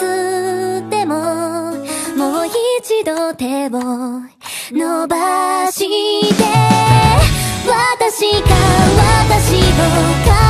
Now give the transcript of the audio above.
つでももう一度手を伸ばして私か私を